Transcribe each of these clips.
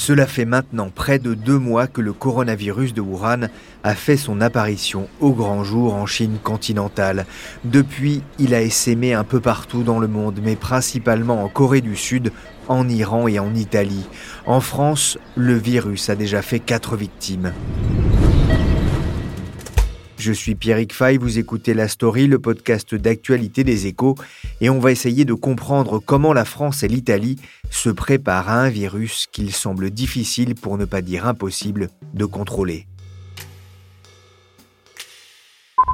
Cela fait maintenant près de deux mois que le coronavirus de Wuhan a fait son apparition au grand jour en Chine continentale. Depuis, il a essaimé un peu partout dans le monde, mais principalement en Corée du Sud, en Iran et en Italie. En France, le virus a déjà fait quatre victimes. Je suis Pierrick Fay, vous écoutez La Story, le podcast d'actualité des échos, et on va essayer de comprendre comment la France et l'Italie se préparent à un virus qu'il semble difficile, pour ne pas dire impossible, de contrôler.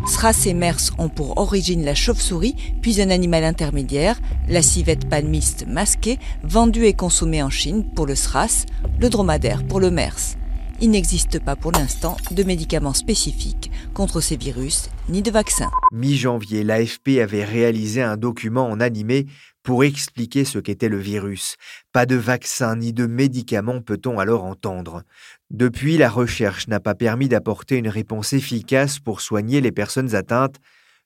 SRAS et MERS ont pour origine la chauve-souris, puis un animal intermédiaire, la civette palmiste masquée, vendue et consommée en Chine pour le SRAS, le dromadaire pour le MERS il n'existe pas pour l'instant de médicaments spécifiques contre ces virus ni de vaccins. Mi-janvier, l'AFP avait réalisé un document en animé pour expliquer ce qu'était le virus. Pas de vaccin ni de médicaments peut-on alors entendre. Depuis, la recherche n'a pas permis d'apporter une réponse efficace pour soigner les personnes atteintes.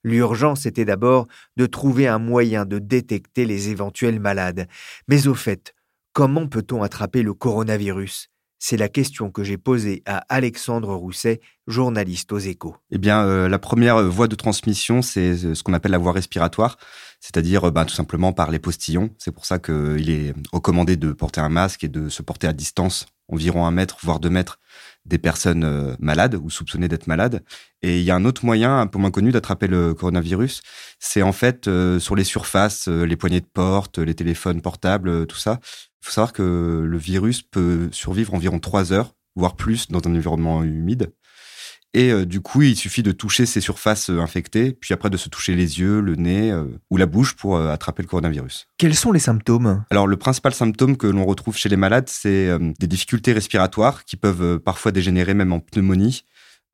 L'urgence était d'abord de trouver un moyen de détecter les éventuels malades. Mais au fait, comment peut-on attraper le coronavirus? C'est la question que j'ai posée à Alexandre Rousset, journaliste aux échos. Eh bien, euh, la première euh, voie de transmission, c'est euh, ce qu'on appelle la voie respiratoire, c'est-à-dire ben, tout simplement par les postillons. C'est pour ça qu'il est recommandé de porter un masque et de se porter à distance, environ un mètre, voire deux mètres, des personnes malades ou soupçonnées d'être malades. Et il y a un autre moyen, un peu moins connu, d'attraper le coronavirus. C'est en fait sur les surfaces, les poignées de porte, les téléphones portables, tout ça. Il faut savoir que le virus peut survivre environ trois heures, voire plus, dans un environnement humide. Et euh, du coup, il suffit de toucher ces surfaces euh, infectées, puis après de se toucher les yeux, le nez euh, ou la bouche pour attraper le coronavirus. Quels sont les symptômes? Alors, le principal symptôme que l'on retrouve chez les malades, c'est des difficultés respiratoires qui peuvent parfois dégénérer même en pneumonie.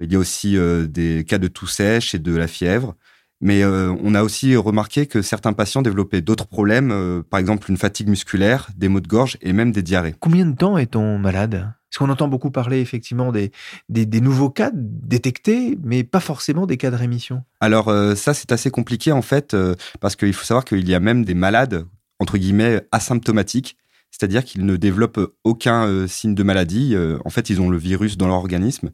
Il y a aussi des cas de toux sèche et de la fièvre. Mais euh, on a aussi remarqué que certains patients développaient d'autres problèmes, euh, par exemple une fatigue musculaire, des maux de gorge et même des diarrhées. Combien de temps est-on malade? Parce qu'on entend beaucoup parler effectivement des, des, nouveaux cas détectés, mais pas forcément des cas de rémission. Alors euh, ça c'est assez compliqué en fait, parce qu'il faut savoir qu'il y a même des malades, entre guillemets, asymptomatiques, c'est-à-dire qu'ils ne développent aucun signe de maladie. en fait, ils ont le virus dans leur organisme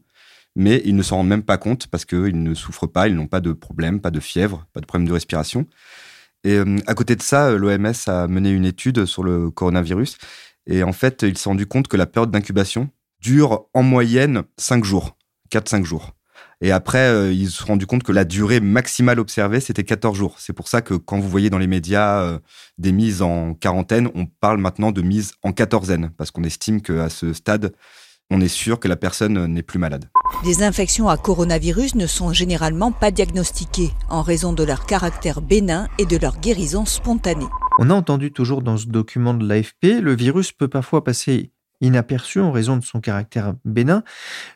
mais ils ne s'en rendent même pas compte parce qu'ils ne souffrent pas, ils n'ont pas de problème, pas de fièvre, pas de problème de respiration. Et euh, à côté de ça, euh, l'OMS a mené une étude sur le coronavirus. Et en fait, ils se sont rendus compte que la période d'incubation dure en moyenne 5 jours, 4-5 jours. Et après, euh, ils se sont rendus compte que la durée maximale observée, c'était 14 jours. C'est pour ça que quand vous voyez dans les médias des mises en quarantaine, on parle maintenant de mise en quatorzaine, parce qu'on estime qu'à ce stade, on est sûr que la personne n'est plus malade. Des infections à coronavirus ne sont généralement pas diagnostiquées en raison de leur caractère bénin et de leur guérison spontanée. On a entendu toujours dans ce document de l'AFP, le virus peut parfois passer inaperçu en raison de son caractère bénin.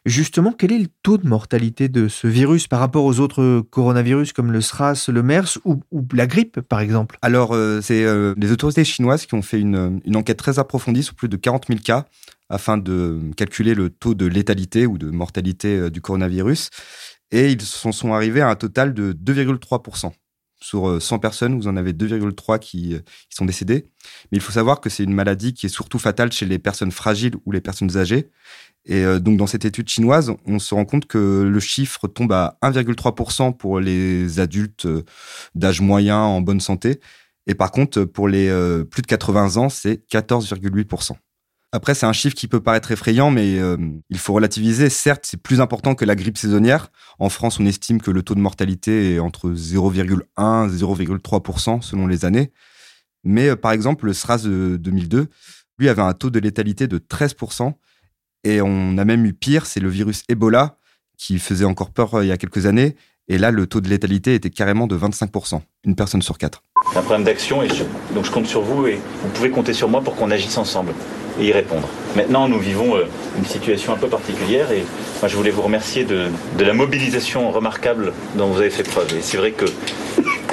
Justement, quel est le taux de mortalité de ce virus par rapport aux autres coronavirus comme le SRAS, le MERS ou, la grippe, par exemple? Alors, euh, c'est euh, les autorités chinoises qui ont fait une, une, enquête très approfondie sur plus de 40 000 cas afin de calculer le taux de létalité ou de mortalité euh, du coronavirus. Et ils sont arrivés à un total de 2,3%. Sur 100 euh, personnes, vous en avez 2,3 euh, qui, sont décédés. Mais il faut savoir que c'est une maladie qui est surtout fatale chez les personnes fragiles ou les personnes âgées. Et donc, dans cette étude chinoise, on se rend compte que le chiffre tombe à 1,3% pour les adultes d'âge moyen en bonne santé. Et par contre, pour les plus de 80 ans, c'est 14,8%. Après, c'est un chiffre qui peut paraître effrayant, mais euh, il faut relativiser. Certes, c'est plus important que la grippe saisonnière. En France, on estime que le taux de mortalité est entre 0,1 et 0,3% selon les années. Mais euh, par exemple, le SRAS de 2002, lui avait un taux de létalité de 13%. Et on a même eu pire, c'est le virus Ebola, qui faisait encore peur euh, il y a quelques années. Et là, le taux de létalité était carrément de 25%, une personne sur quatre. C'est un problème d'action et donc je compte sur vous et vous pouvez compter sur moi pour qu'on agisse ensemble et y répondre. Maintenant, nous vivons euh, une situation un peu particulière et moi, je voulais vous remercier de, la mobilisation remarquable dont vous avez fait preuve. Et c'est vrai que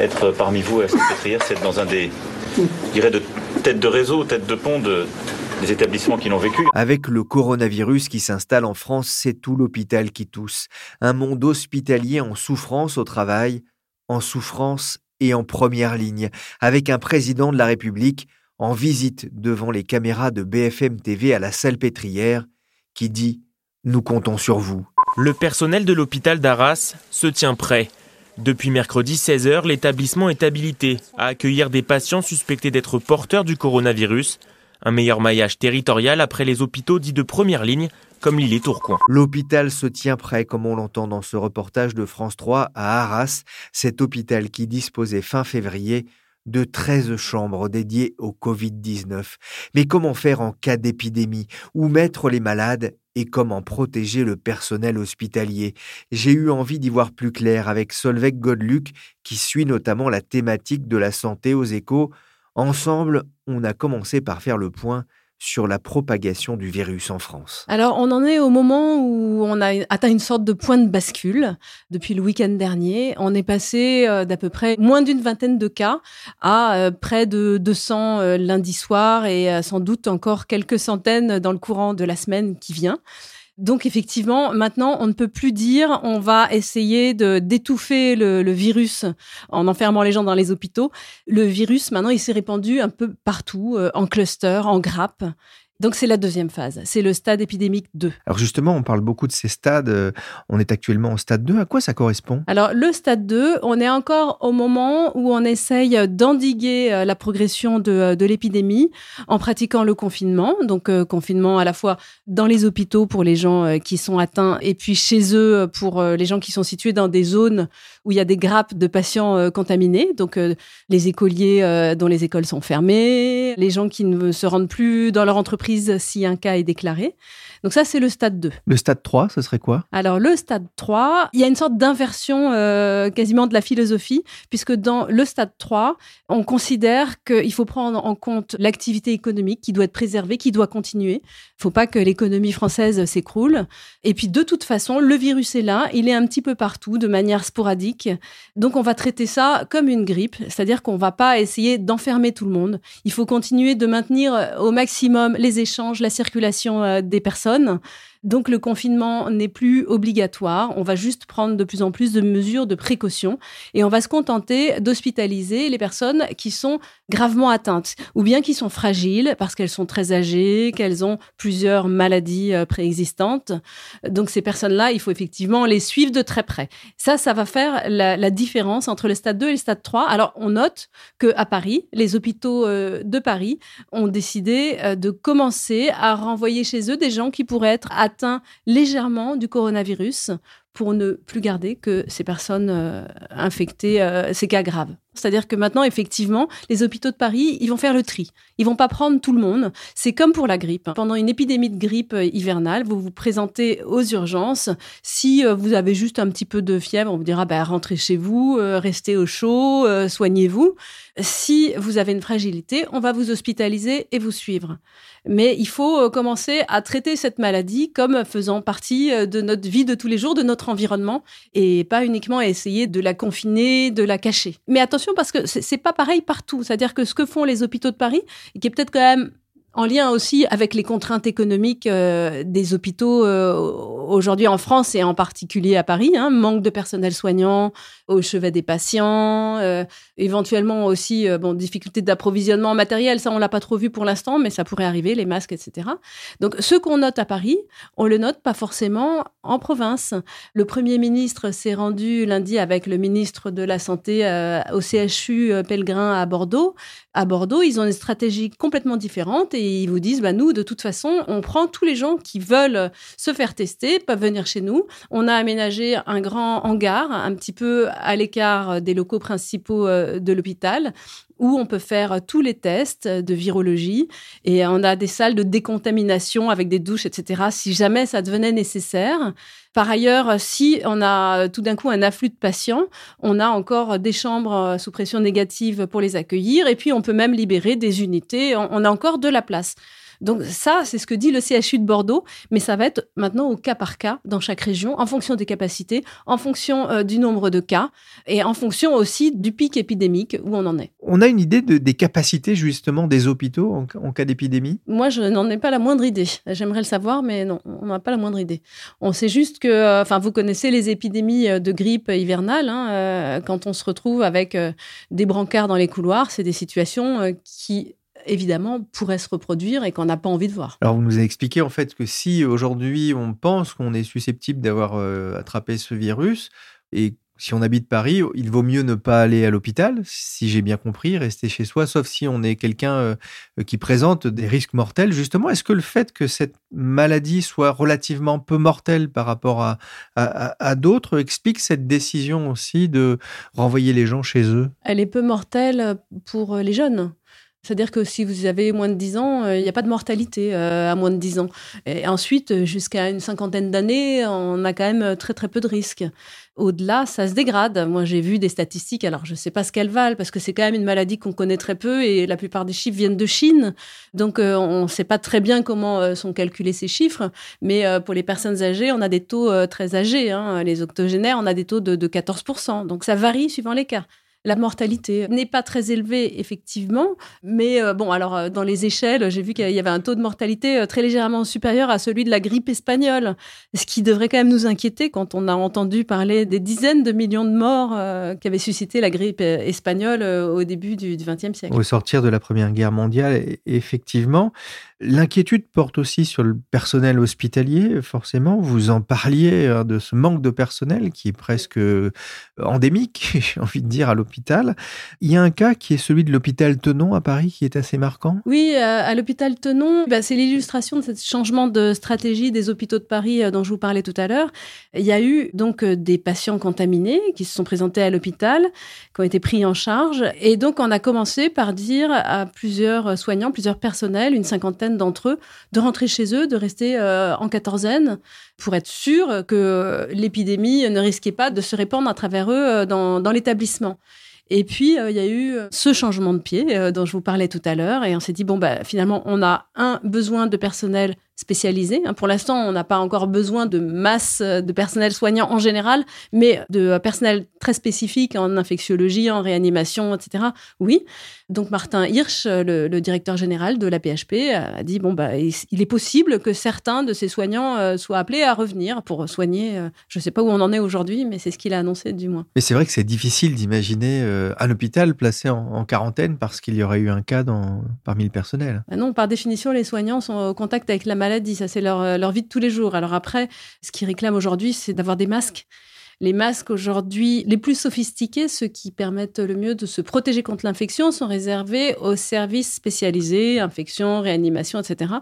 être parmi vous à cette pétrière, c'est être dans un des, je dirais, de tête de réseau, tête de pont de, des établissements qui l'ont vécu. Avec le coronavirus qui s'installe en France, c'est tout l'hôpital qui tousse. Un monde hospitalier en souffrance au travail, en souffrance et en première ligne, avec un président de la République en visite devant les caméras de BFM TV à la salle pétrière, qui dit Nous comptons sur vous. Le personnel de l'hôpital d'Arras se tient prêt. Depuis mercredi 16h, l'établissement est habilité à accueillir des patients suspectés d'être porteurs du coronavirus. Un meilleur maillage territorial après les hôpitaux dits de première ligne, comme l'île Tourcoing. L'hôpital se tient prêt, comme on l'entend dans ce reportage de France 3 à Arras, cet hôpital qui disposait fin février de 13 chambres dédiées au Covid-19. Mais comment faire en cas d'épidémie? Où mettre les malades? Et comment protéger le personnel hospitalier? J'ai eu envie d'y voir plus clair avec Solveig Godluc, qui suit notamment la thématique de la santé aux échos. Ensemble, on a commencé par faire le point sur la propagation du virus en France Alors, on en est au moment où on a atteint une sorte de point de bascule. Depuis le week-end dernier, on est passé euh, d'à peu près moins d'une vingtaine de cas à euh, près de 200 euh, lundi soir et sans doute encore quelques centaines dans le courant de la semaine qui vient. Donc effectivement, maintenant, on ne peut plus dire on va essayer de d'étouffer le, le, virus en enfermant les gens dans les hôpitaux. Le virus, maintenant, il s'est répandu un peu partout, euh, en cluster, en grappe. Donc c'est la deuxième phase, c'est le stade épidémique 2. Alors justement, on parle beaucoup de ces stades, euh, on est actuellement au stade 2, à quoi ça correspond? Alors le stade 2, on est encore au moment où on essaye d'endiguer euh, la progression de, euh, de l'épidémie en pratiquant le confinement, donc confinement à la fois dans les hôpitaux pour les gens qui sont atteints et puis chez eux pour les gens qui sont situés dans des zones où il y a des grappes de patients contaminés, donc les écoliers dont les écoles sont fermées, les gens qui ne se rendent plus dans leur entreprise si un cas est déclaré. Donc ça, c'est le stade 2. Le stade 3, ce serait quoi? Alors le stade 3, il y a une sorte d'inversion euh, quasiment de la philosophie, puisque dans le stade 3, on considère qu'il faut prendre en compte l'activité économique qui doit être préservée, qui doit continuer. Il ne faut pas que l'économie française s'écroule. Et puis de toute façon, le virus est là, il est un petit peu partout, de manière sporadique. Donc on va traiter ça comme une grippe, c'est-à-dire qu'on ne va pas essayer d'enfermer tout le monde. Il faut continuer de maintenir au maximum les échanges, la circulation euh, des personnes. Donc le confinement n'est plus obligatoire. On va juste prendre de plus en plus de mesures de précaution et on va se contenter d'hospitaliser les personnes qui sont gravement atteintes ou bien qui sont fragiles parce qu'elles sont très âgées, qu'elles ont plusieurs maladies euh, préexistantes. Donc ces personnes-là, il faut effectivement les suivre de très près. Ça, ça va faire la, différence entre le stade 2 et le stade 3. Alors on note que à Paris, les hôpitaux euh, de Paris ont décidé euh, de commencer à renvoyer chez eux des gens qui pourraient être atteints légèrement du coronavirus pour ne plus garder que ces personnes euh, infectées, euh, ces cas graves. C'est-à-dire que maintenant, effectivement, les hôpitaux de Paris, ils vont faire le tri. Ils vont pas prendre tout le monde. C'est comme pour la grippe. Pendant une épidémie de grippe euh, hivernale, vous vous présentez aux urgences. Si vous avez juste un petit peu de fièvre, on vous dira, bah, rentrez chez vous, restez au chaud, soignez-vous. Si vous avez une fragilité, on va vous hospitaliser et vous suivre. Mais il faut commencer à traiter cette maladie comme faisant partie de notre vie de tous les jours, de notre environnement et pas uniquement à essayer de la confiner, de la cacher. Mais attention parce que c'est pas pareil partout. C'est-à-dire que ce que font les hôpitaux de Paris, qui est peut-être quand même en lien aussi avec les contraintes économiques euh, des hôpitaux euh, aujourd'hui en France et en particulier à Paris, hein, manque de personnel soignant au chevet des patients, euh, éventuellement aussi bon difficulté d'approvisionnement matériel, ça on l'a pas trop vu pour l'instant, mais ça pourrait arriver, les masques, etc. Donc ce qu'on note à Paris, on le note pas forcément en province. Le premier ministre s'est rendu lundi avec le ministre de la santé au CHU Pellegrin à Bordeaux. À Bordeaux, ils ont une stratégie complètement différente et et ils vous disent, bah, nous, de toute façon, on prend tous les gens qui veulent se faire tester, peuvent venir chez nous. On a aménagé un grand hangar, un petit peu à l'écart des locaux principaux euh, de l'hôpital. Où on peut faire tous les tests de virologie et on a des salles de décontamination avec des douches, etc. Si jamais ça devenait nécessaire. Par ailleurs, si on a tout d'un coup un afflux de patients, on a encore des chambres sous pression négative pour les accueillir et puis on peut même libérer des unités. On a encore de la place. Donc ça, c'est ce que dit le CHU de Bordeaux, mais ça va être maintenant au cas par cas dans chaque région, en fonction des capacités, en fonction euh, du nombre de cas et en fonction aussi du pic épidémique où on en est. On a une idée des capacités justement des hôpitaux en, cas d'épidémie? Moi, je n'en ai pas la moindre idée. J'aimerais le savoir, mais non, on n'a pas la moindre idée. On sait juste que, euh, enfin, vous connaissez les épidémies euh, de grippe hivernale. Hein, quand on se retrouve avec des brancards dans les couloirs, c'est des situations qui évidemment, pourrait se reproduire et qu'on n'a pas envie de voir. Alors, vous nous avez expliqué en fait que si aujourd'hui on pense qu'on est susceptible d'avoir euh, attrapé ce virus, et si on habite Paris, il vaut mieux ne pas aller à l'hôpital, si j'ai bien compris, rester chez soi, sauf si on est quelqu'un euh, qui présente des risques mortels. Justement, est-ce que le fait que cette maladie soit relativement peu mortelle par rapport à, à d'autres explique cette décision aussi de renvoyer les gens chez eux? Elle est peu mortelle pour les jeunes. C'est-à-dire que si vous avez moins de 10 ans, euh, il n'y a pas de mortalité euh, à moins de 10 ans. Et ensuite, jusqu'à une cinquantaine d'années, on a quand même très très peu de risques. Au-delà, ça se dégrade. Moi, j'ai vu des statistiques, alors je ne sais pas ce qu'elles valent, parce que c'est quand même une maladie qu'on connaît très peu et la plupart des chiffres viennent de Chine. Donc, euh, on ne sait pas très bien comment sont calculés ces chiffres. Mais pour les personnes âgées, on a des taux très âgés. Hein. Les octogénaires, on a des taux de, de 14%. Donc, ça varie suivant les cas. La mortalité n'est pas très élevée, effectivement, mais euh, bon, alors euh, dans les échelles, j'ai vu qu'il y avait un taux de mortalité euh, très légèrement supérieur à celui de la grippe espagnole, ce qui devrait quand même nous inquiéter quand on a entendu parler des dizaines de millions de morts qu'avait suscité la grippe espagnole au début du XXe siècle. Au sortir de la Première Guerre mondiale, e-, effectivement, L'inquiétude porte aussi sur le personnel hospitalier, forcément. Vous en parliez hein, de ce manque de personnel qui est presque endémique, j'ai envie de dire, à l'hôpital. Il y a un cas qui est celui de l'hôpital Tenon à Paris qui est assez marquant. Oui, euh, à l'hôpital Tenon, bah, c'est l'illustration de ce changement de stratégie des hôpitaux de Paris euh, dont je vous parlais tout à l'heure. Il y a eu donc des patients contaminés qui se sont présentés à l'hôpital, qui ont été pris en charge. Et donc, on a commencé par dire à plusieurs soignants, plusieurs personnels, une cinquantaine d'entre eux de rentrer chez eux, de rester euh, en quatorzaine pour être sûr que l'épidémie ne risquait pas de se répandre à travers eux euh, dans, l'établissement. Et puis, euh, il y a eu ce changement de pied dont je vous parlais tout à l'heure. Et on s'est dit, bon, bah, finalement, on a un besoin de personnel spécialisés. Hein. Pour l'instant, on n'a pas encore besoin de masse de personnel soignant en général, mais de personnel très spécifique en infectiologie, en réanimation, etc. Oui. Donc Martin Hirsch, le, directeur général de la PHP, a dit bon bah il est possible que certains de ces soignants euh, soient appelés à revenir pour soigner. Euh, je ne sais pas où on en est aujourd'hui, mais c'est ce qu'il a annoncé du moins. Mais c'est vrai que c'est difficile d'imaginer euh, un hôpital placé en, quarantaine parce qu'il y aurait eu un cas dans, parmi le personnel. Bah non, par définition, les soignants sont au contact avec la maladie. Ça, c'est leur, euh, leur vie de tous les jours. Alors après, ce qu'ils réclament aujourd'hui, c'est d'avoir des masques. Les masques aujourd'hui les plus sophistiqués, ceux qui permettent le mieux de se protéger contre l'infection, sont réservés aux services spécialisés, infection, réanimation, etc.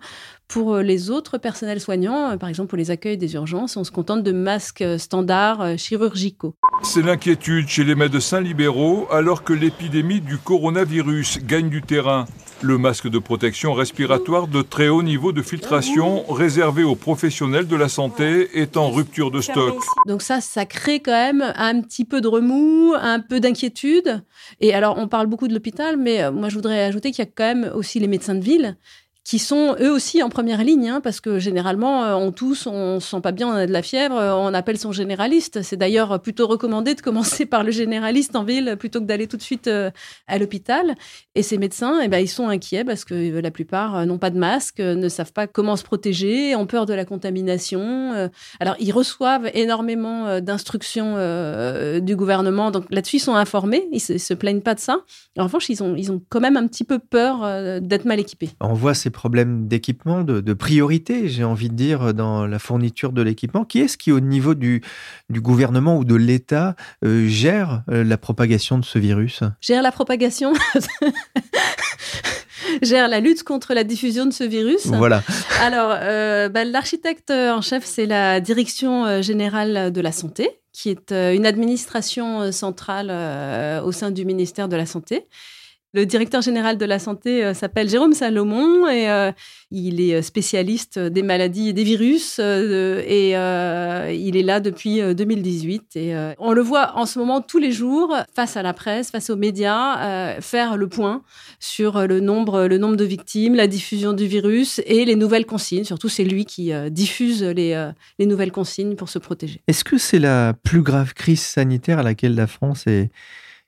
Pour euh, les autres personnels soignants, euh, par exemple pour les accueils des urgences, on se contente de masques standards chirurgicaux. C'est l'inquiétude chez les médecins libéraux alors que l'épidémie du coronavirus gagne du terrain. Le masque de protection respiratoire de très haut niveau de filtration réservé aux professionnels de la santé est en rupture de stock. Donc ça, ça crée quand même un petit peu de remous, un peu d'inquiétude. Et alors, on parle beaucoup de l'hôpital, mais euh, moi, je voudrais ajouter qu'il y a quand même aussi les médecins de ville qui sont eux aussi en première ligne, hein, parce que généralement, euh, on tousse, on se sent pas bien, on a de la fièvre, euh, on appelle son généraliste. C'est d'ailleurs plutôt recommandé de commencer par le généraliste en ville plutôt que d'aller tout de suite euh, à l'hôpital. Et ces médecins, eh ben, ils sont inquiets parce que la plupart n'ont pas de masque, ne savent pas comment se protéger, ont peur de la contamination. Alors, ils reçoivent énormément d'instructions du gouvernement, donc là-dessus, ils sont informés, ils se, se plaignent pas de ça. En revanche, ils ont, ils ont quand même un petit peu peur d'être mal équipés. Problèmes d'équipement, de, priorité, j'ai envie de dire, dans la fourniture de l'équipement. Qui est-ce qui, au niveau du, du gouvernement ou de l'État, euh, gère euh, la propagation de ce virus? Gère la propagation gère la lutte contre la diffusion de ce virus. Voilà. Alors, euh, bah, l'architecte en chef, c'est la Direction générale de la santé, qui est une administration centrale au sein du ministère de la Santé. Le directeur général de la santé euh, s'appelle Jérôme Salomon et euh, il est spécialiste des maladies et des virus euh, et il est là depuis 2018 et on le voit en ce moment tous les jours face à la presse, face aux médias, faire le point sur le nombre, le nombre de victimes, la diffusion du virus et les nouvelles consignes. Surtout, c'est lui qui diffuse les nouvelles consignes pour se protéger. Est-ce que c'est la plus grave crise sanitaire à laquelle la France est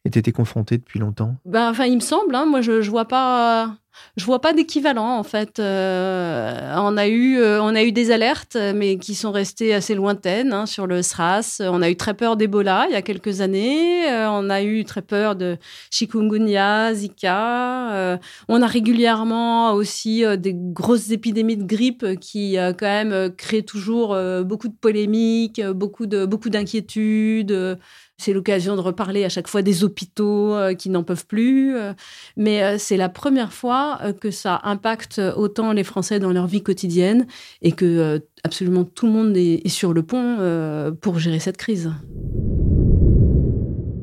ait été confronté depuis longtemps? Ben, enfin, il me semble. Hein, moi, je, je vois pas. Je vois pas d'équivalent en fait. Euh, on a eu euh, on a eu des alertes, mais qui sont restées assez lointaines hein, sur le SRAS. On a eu très peur d'Ebola il y a quelques années. Euh, on a eu très peur de chikungunya, Zika. on a régulièrement aussi des grosses épidémies de grippe qui quand même créent toujours beaucoup de polémiques, beaucoup de beaucoup d'inquiétudes. C'est l'occasion de reparler à chaque fois des hôpitaux euh, qui n'en peuvent plus. Euh, mais euh, c'est la première fois que ça impacte autant les Français dans leur vie quotidienne et que absolument tout le monde est, sur le pont pour gérer cette crise.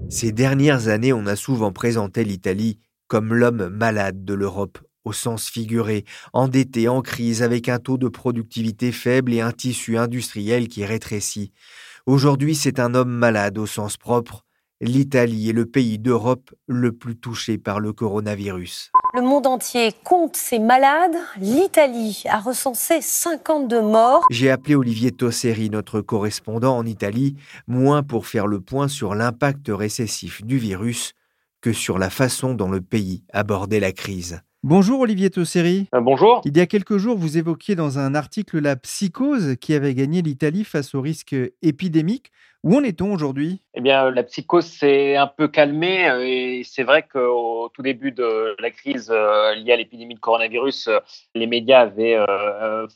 Ces dernières années, on a souvent présenté l'Italie comme l'homme malade de l'Europe au sens figuré, endetté, en crise, avec un taux de productivité faible et un tissu industriel qui rétrécit. Aujourd'hui, c'est un homme malade au sens propre. L'Italie est le pays d'Europe le plus touché par le coronavirus. Le monde entier compte ses malades. L'Italie a recensé 52 morts. J'ai appelé Olivier Tosseri, notre correspondant en Italie, moins pour faire le point sur l'impact récessif du virus que sur la façon dont le pays abordait la crise. Bonjour Olivier Tosseri. Euh, bonjour. Il y a quelques jours, vous évoquiez dans un article la psychose qui avait gagné l'Italie face au risque épidémique. Où en est-on aujourd'hui? Eh bien, la psychose s'est un peu calmée euh, et c'est vrai qu'au tout début de la crise euh, liée à l'épidémie de coronavirus, les médias avaient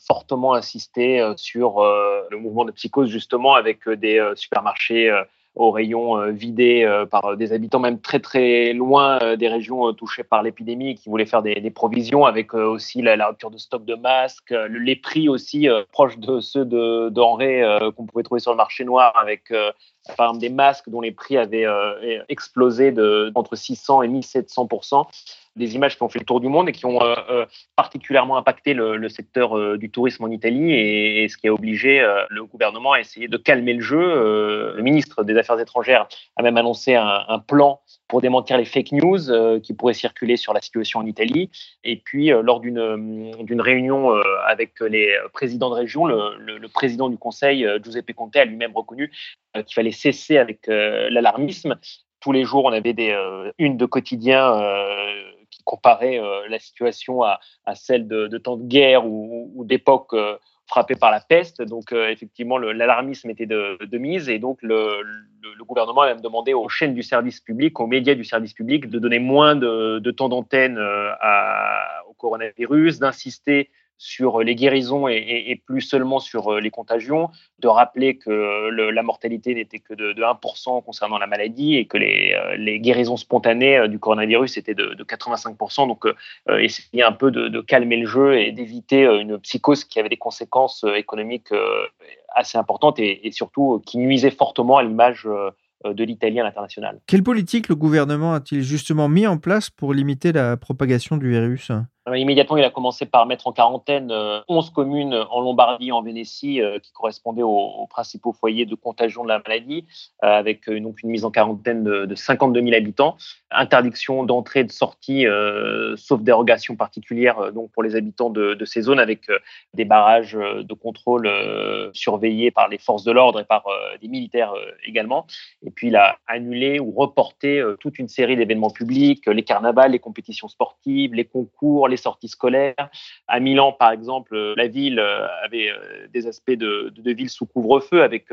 fortement insisté sur le mouvement de psychose justement avec des supermarchés aux rayons euh, vidés euh, par des habitants même très très loin euh, des régions touchées par l'épidémie qui voulaient faire des, provisions avec aussi la, rupture de stock de masques, les prix aussi proches de ceux de denrées qu'on pouvait trouver sur le marché noir avec par exemple des masques dont les prix avaient explosé de entre 600 et 1700 des images qui ont fait le tour du monde et qui ont euh, euh, particulièrement impacté le, secteur euh, du tourisme en Italie et, ce qui a obligé le gouvernement à essayer de calmer le jeu. le ministre des Affaires étrangères a même annoncé un, plan pour démentir les fake news qui pourraient circuler sur la situation en Italie. Et puis, lors d'une réunion avec les présidents de région, le, président du Conseil, Giuseppe Conte, a lui-même reconnu qu'il fallait cesser avec l'alarmisme tous les jours, on avait des une de quotidien comparer euh, la situation à, celle de, temps de guerre ou, d'époque euh, frappée par la peste. Donc, euh, effectivement, l'alarmisme était de, mise et donc le, gouvernement a demandé aux chaînes du service public, aux médias du service public, de donner moins de, temps d'antenne au coronavirus, d'insister sur les guérisons et, plus seulement sur euh, les contagions, de rappeler que la mortalité n'était que de, 1% concernant la maladie et que les, euh, guérisons spontanées euh, du coronavirus étaient de, 85%. Donc, essayer un peu de, calmer le jeu et d'éviter une psychose qui avait des conséquences économiques assez importantes et, et surtout qui nuisait fortement à l'image de l'Italie à l'international. Quelle politique le gouvernement a-t-il justement mis en place pour limiter la propagation du virus? euh, immédiatement, il a commencé par mettre en quarantaine 11 euh, communes en Lombardie, en Vénétie, euh, qui correspondaient aux, principaux foyers de contagion de la maladie, avec donc une mise en quarantaine de, 52 000 habitants. Interdiction d'entrée et de sortie, sauf dérogation particulière donc pour les habitants de, ces zones, avec des barrages de contrôle surveillés par les forces de l'ordre et par des militaires également. Et puis, il a annulé ou reporté toute une série d'événements publics, les carnavals, les compétitions sportives, les concours, les sorties scolaires. À Milan, par exemple, euh, la ville euh, avait euh, des aspects de, ville sous couvre-feu avec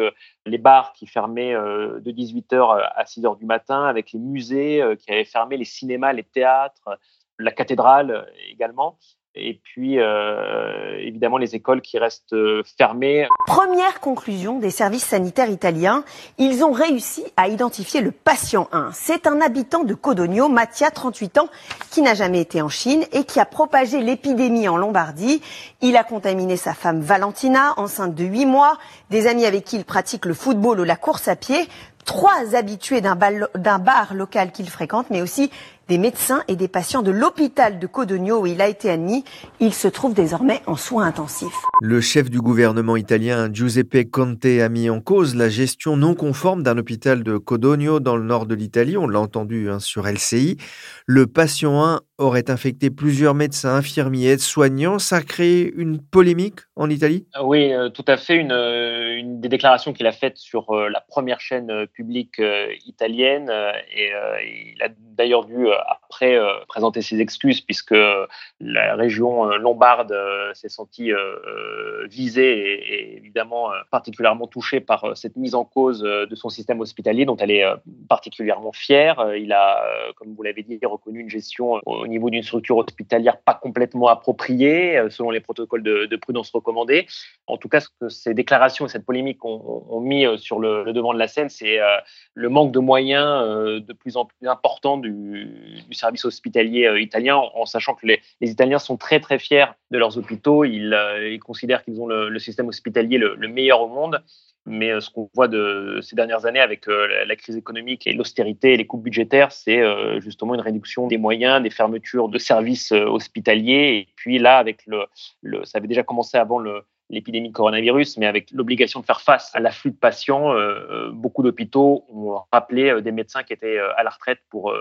les bars qui fermaient de 18h à 6h du matin, avec les musées qui avaient fermé, les cinémas, les théâtres, la cathédrale également et puis euh, évidemment les écoles qui restent euh, fermées. Première conclusion des services sanitaires italiens, ils ont réussi à identifier le patient 1. C'est un habitant de Codogno, Mattia, 38 ans, qui n'a jamais été en Chine et qui a propagé l'épidémie en Lombardie. Il a contaminé sa femme Valentina, enceinte de 8 mois, des amis avec qui il pratique le football ou la course à pied, trois habitués d'un bar local qu'il fréquente, mais aussi des médecins et des patients de l'hôpital de Codogno où il a été admis. Il se trouve désormais en soins intensifs. Le chef du gouvernement italien Giuseppe Conte a mis en cause la gestion non conforme d'un hôpital de Codogno dans le nord de l'Italie. On l'a entendu hein, sur LCI. Le patient 1 aurait infecté plusieurs médecins, infirmiers, aides-soignants. Ça a créé une polémique en Italie? Oui, euh, tout à fait. Une, euh, une des déclarations qu'il a faites sur euh, la première chaîne publique italienne. et il a d'ailleurs dû après présenter ses excuses puisque la région lombarde s'est sentie visée et, évidemment particulièrement touchée par cette mise en cause de son système hospitalier dont elle est particulièrement fière. Il a, comme vous l'avez dit, reconnu une gestion au niveau d'une structure hospitalière pas complètement appropriée euh, selon les protocoles de, prudence recommandés. En tout cas, ce que ces déclarations et cette polémique ont, mis euh, sur le, devant de la scène, c'est euh, le manque de moyens de plus en plus important du, service hospitalier italien, en, sachant que les, Italiens sont très très fiers de leurs hôpitaux. Ils, considèrent qu'ils ont le, système hospitalier le, le meilleur au monde. Mais euh, ce qu'on voit de ces dernières années avec euh, la crise économique et l'austérité et les coupes budgétaires, c'est euh, justement une réduction des moyens, des fermetures de services hospitaliers. Et puis là, avec le, le ça avait déjà commencé avant le, l'épidémie de coronavirus, mais avec l'obligation de faire face à l'afflux de patients, beaucoup d'hôpitaux ont rappelé des médecins qui étaient à la retraite pour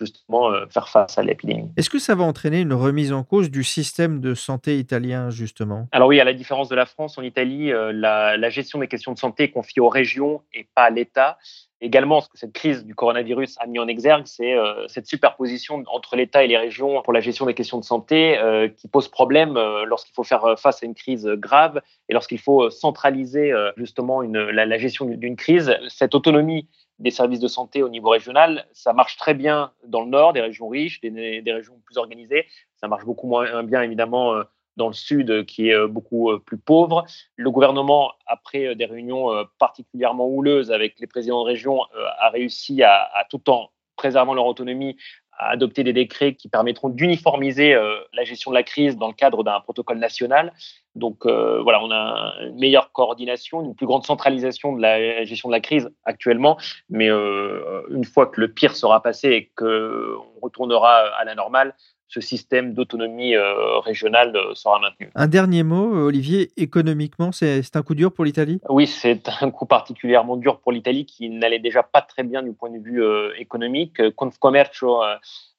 justement euh, faire face à l'épidémie. Est-ce que ça va entraîner une remise en cause du système de santé italien, justement? Alors oui, à la différence de la France, en Italie, euh, la, gestion des questions de santé est confiée aux régions et pas à l'État. Également, ce que cette crise du coronavirus a mis en exergue, c'est euh, cette superposition entre l'État et les régions pour la gestion des questions de santé qui pose problème lorsqu'il faut faire face à une crise grave et lorsqu'il faut centraliser justement une, la, gestion d'une crise. Cette autonomie des services de santé au niveau régional. Ça marche très bien dans le nord, des régions riches, des, régions plus organisées. Ça marche beaucoup moins bien, évidemment, euh, dans le sud, qui est euh, beaucoup euh, plus pauvre. Le gouvernement, après des réunions particulièrement houleuses avec les présidents de région, a réussi à tout en préservant leur autonomie, à adopter des décrets qui permettront d'uniformiser la gestion de la crise dans le cadre d'un protocole national. Donc euh, voilà, on a une meilleure coordination, une plus grande centralisation de la gestion de la crise actuellement. Mais euh, une fois que le pire sera passé et qu'on retournera à la normale, ce système d'autonomie euh, régionale sera maintenu. Un dernier mot, Olivier, économiquement, c'est un coup dur pour l'Italie? Oui, c'est un coup particulièrement dur pour l'Italie qui n'allait déjà pas très bien du point de vue économique. Confcommercio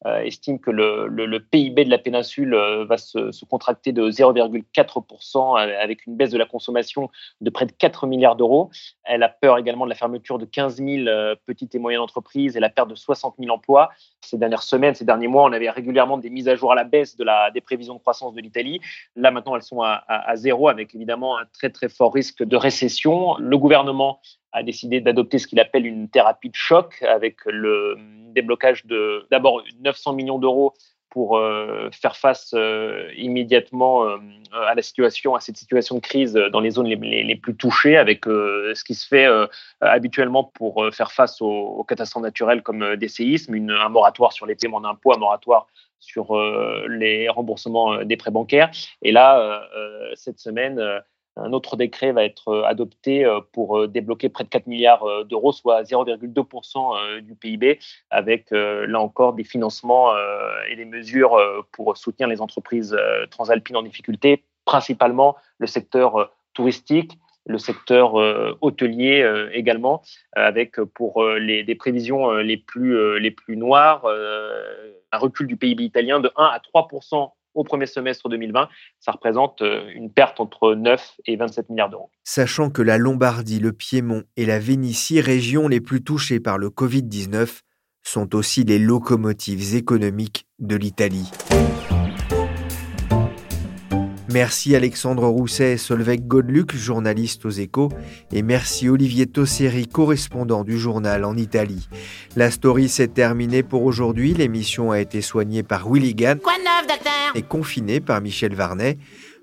euh, estime que le, le, PIB de la péninsule euh, va se, se contracter de 0,4% avec une baisse de la consommation de près de 4 milliards d'euros. Elle a peur également de la fermeture de 15 000 euh, petites et moyennes entreprises et la perte de 60 000 emplois. Ces dernières semaines, ces derniers mois, on avait régulièrement des mises à jour à la baisse de la, des prévisions de croissance de l'Italie. Là, maintenant, elles sont à, à, à zéro avec évidemment un très très fort risque de récession. Le gouvernement a décidé d'adopter ce qu'il appelle une thérapie de choc avec le déblocage de d'abord 900 millions d'euros pour euh, faire face euh, immédiatement euh, à la situation, à cette situation de crise dans les zones les, plus touchées, avec ce qui se fait habituellement pour faire face aux, catastrophes naturelles comme des séismes, un moratoire sur les paiements d'impôts, un moratoire sur les remboursements des prêts bancaires. Et là, cette semaine, un autre décret va être euh, adopté euh, pour euh, débloquer près de 4 milliards d'euros, soit 0,2% du PIB, avec là encore des financements et des mesures pour soutenir les entreprises transalpines en difficulté, principalement le secteur touristique, le secteur hôtelier également, avec pour les, des prévisions les plus, les plus noires, un recul du PIB italien de 1 à 3 au premier semestre 2020. Ça représente euh, une perte entre 9 et 27 milliards d'euros. Sachant que la Lombardie, le Piémont et la Vénitie, régions les plus touchées par le Covid-19, sont aussi les locomotives économiques de l'Italie. Merci Alexandre Rousset et Solveig Godluc, journaliste aux échos, et merci Olivier Tosseri, correspondant du journal en Italie. La story s'est terminée pour aujourd'hui. L'émission a été soignée par Willy Gann et confinée par Michel Varnet.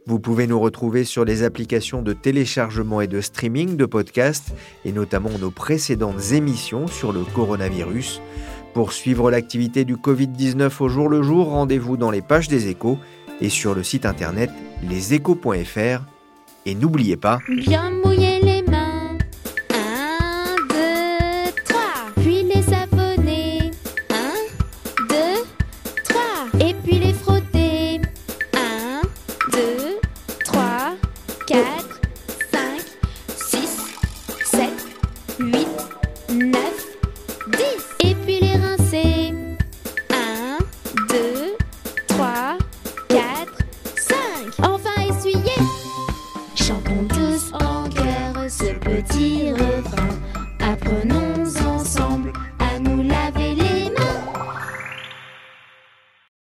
Vous pouvez nous retrouver sur les applications de téléchargement et de streaming de podcasts, et notamment nos précédentes émissions sur le coronavirus. Pour suivre l'activité du Covid-19 au jour le jour, rendez-vous dans les pages des échos et sur le site internet leséchos.fr. Et n'oubliez pas...